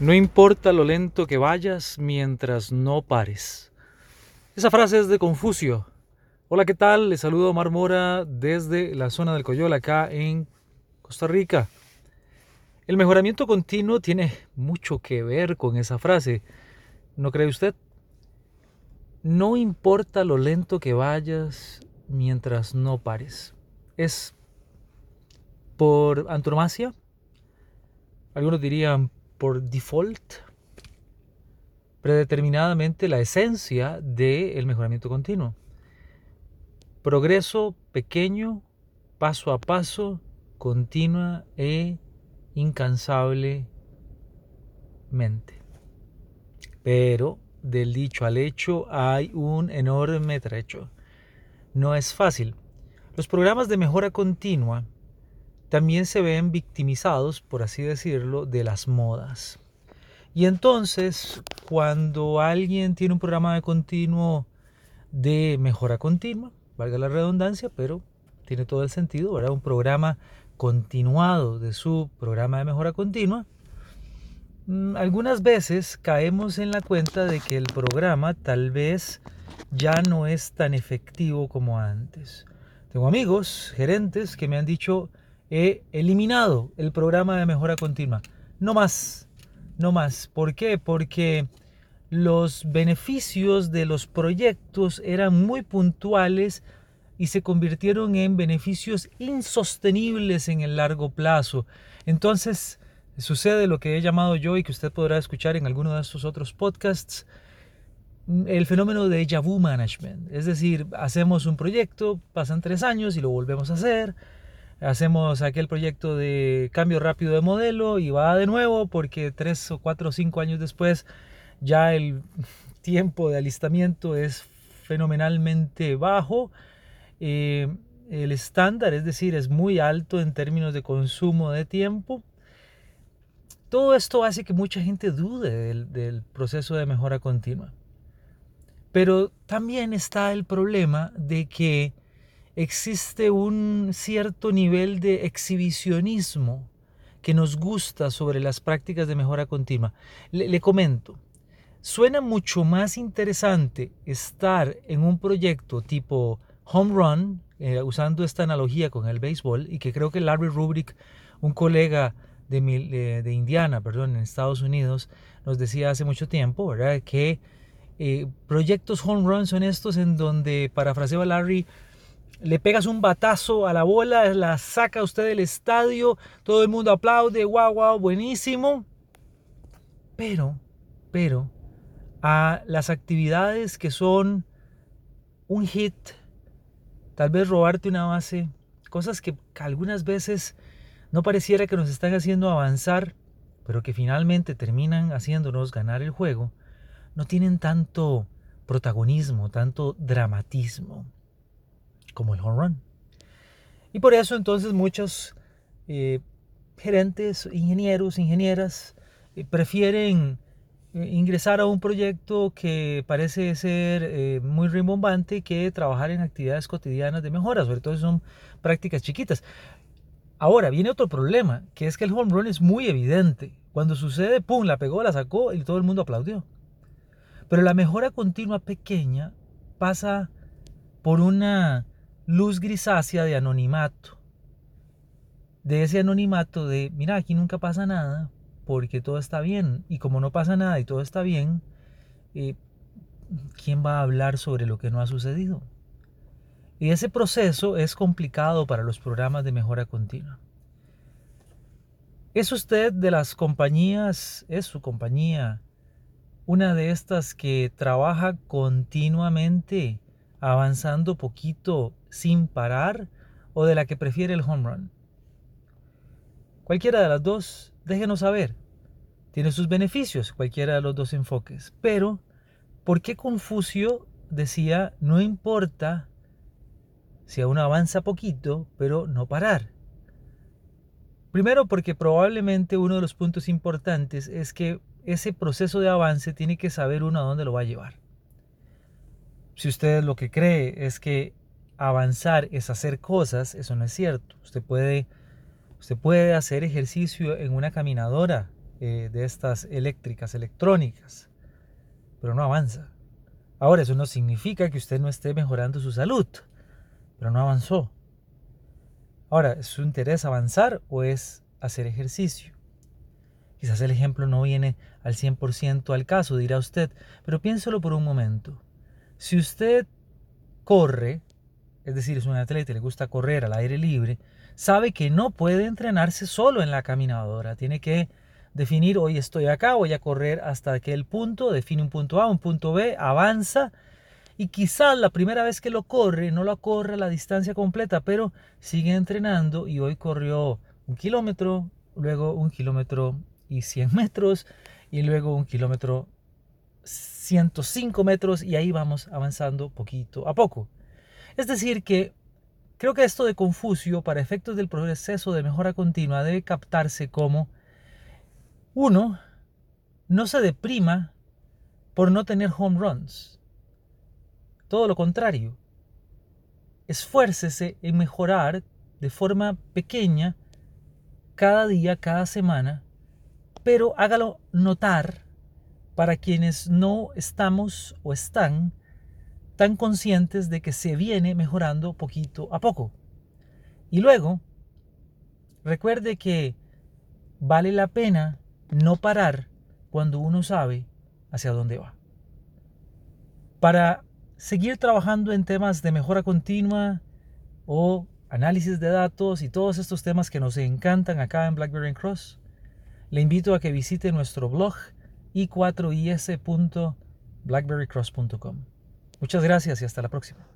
No importa lo lento que vayas mientras no pares. Esa frase es de Confucio. Hola, ¿qué tal? Les saludo Omar Mora desde la zona del Coyol, acá en Costa Rica. El mejoramiento continuo tiene mucho que ver con esa frase. ¿No cree usted? No importa lo lento que vayas mientras no pares. Es por antonomasia. Algunos dirían por default, predeterminadamente la esencia del mejoramiento continuo. Progreso pequeño, paso a paso, continua e incansablemente. Pero del dicho al hecho hay un enorme trecho. No es fácil. Los programas de mejora continua también se ven victimizados, por así decirlo, de las modas. Y entonces, cuando alguien tiene un programa de continuo de mejora continua, valga la redundancia, pero tiene todo el sentido, ¿verdad? Un programa continuado de su programa de mejora continua, mm, algunas veces caemos en la cuenta de que el programa tal vez ya no es tan efectivo como antes. Tengo amigos, gerentes, que me han dicho, he eliminado el programa de mejora continua. No más, no más. ¿Por qué? Porque los beneficios de los proyectos eran muy puntuales y se convirtieron en beneficios insostenibles en el largo plazo. Entonces, sucede lo que he llamado yo y que usted podrá escuchar en alguno de estos otros podcasts, el fenómeno de déjà vu management. Es decir, hacemos un proyecto, pasan tres años y lo volvemos a hacer, hacemos aquel proyecto de cambio rápido de modelo y va de nuevo porque tres o cuatro o cinco años después ya el tiempo de alistamiento es fenomenalmente bajo. Eh, el estándar, es decir, es muy alto en términos de consumo de tiempo. Todo esto hace que mucha gente dude del, del proceso de mejora continua. Pero también está el problema de que existe un cierto nivel de exhibicionismo que nos gusta sobre las prácticas de mejora continua. Le, comento, suena mucho más interesante estar en un proyecto tipo home run, eh, usando esta analogía con el béisbol, y que creo que Larry Rubrick, un colega de, de, Indiana, perdón, en Estados Unidos, nos decía hace mucho tiempo, ¿verdad? Que eh, proyectos home run son estos en donde, parafraseo a Larry, le pegas un batazo a la bola, la saca usted del estadio, todo el mundo aplaude, wow, wow, buenísimo. Pero, pero, a las actividades que son un hit, tal vez robarte una base, cosas que algunas veces no pareciera que nos están haciendo avanzar, pero que finalmente terminan haciéndonos ganar el juego, no tienen tanto protagonismo, tanto dramatismo como el home run. Y por eso entonces muchos eh, gerentes, ingenieros, ingenieras eh, prefieren eh, ingresar a un proyecto que parece ser muy rimbombante que trabajar en actividades cotidianas de mejora, sobre todo son prácticas chiquitas. Ahora viene otro problema, que es que el home run es muy evidente. Cuando sucede, pum, la pegó, la sacó y todo el mundo aplaudió. Pero la mejora continua pequeña pasa por una luz grisácea de anonimato. De ese anonimato de, mira, aquí nunca pasa nada porque todo está bien. Y como no pasa nada y todo está bien, eh, ¿quién va a hablar sobre lo que no ha sucedido? Y ese proceso es complicado para los programas de mejora continua. ¿Es usted de las compañías, es su compañía, una de estas que trabaja continuamente, avanzando poquito sin parar, o de la que prefiere el home run. Cualquiera de las dos, déjenos saber. Tiene sus beneficios, cualquiera de los dos enfoques. Pero, ¿por qué Confucio decía, no importa si aún avanza poquito, pero no parar? Primero porque probablemente uno de los puntos importantes es que ese proceso de avance tiene que saber uno a dónde lo va a llevar. Si usted lo que cree es que avanzar es hacer cosas, eso no es cierto. Usted puede, usted puede hacer ejercicio en una caminadora eh, de estas eléctricas, electrónicas, pero no avanza. Ahora, eso no significa que usted no esté mejorando su salud, pero no avanzó. Ahora, ¿es su interés avanzar o es hacer ejercicio? Quizás el ejemplo no viene al 100% al caso, dirá usted, pero piénselo por un momento. Si usted corre, es decir, es un atleta y le gusta correr al aire libre, sabe que no puede entrenarse solo en la caminadora, tiene que definir hoy estoy acá, voy a correr hasta aquel punto, define un punto A, un punto B, avanza. Y quizás la primera vez que lo corre no lo corre a la distancia completa, pero sigue entrenando y hoy corrió un kilómetro, luego un kilómetro y 100 metros y luego un kilómetro 105 metros y ahí vamos avanzando poquito a poco. Es decir que creo que esto de Confucio para efectos del proceso de mejora continua debe captarse como uno, no se deprima por no tener home runs. Todo lo contrario. Esfuércese en mejorar de forma pequeña cada día, cada semana, pero hágalo notar para quienes no estamos o están tan conscientes de que se viene mejorando poquito a poco. Y luego, recuerde que vale la pena no parar cuando uno sabe hacia dónde va. Para seguir trabajando en temas de mejora continua o análisis de datos y todos estos temas que nos encantan acá en BlackBerry Cross, le invito a que visite nuestro blog i4is.blackberrycross.com. Muchas gracias y hasta la próxima.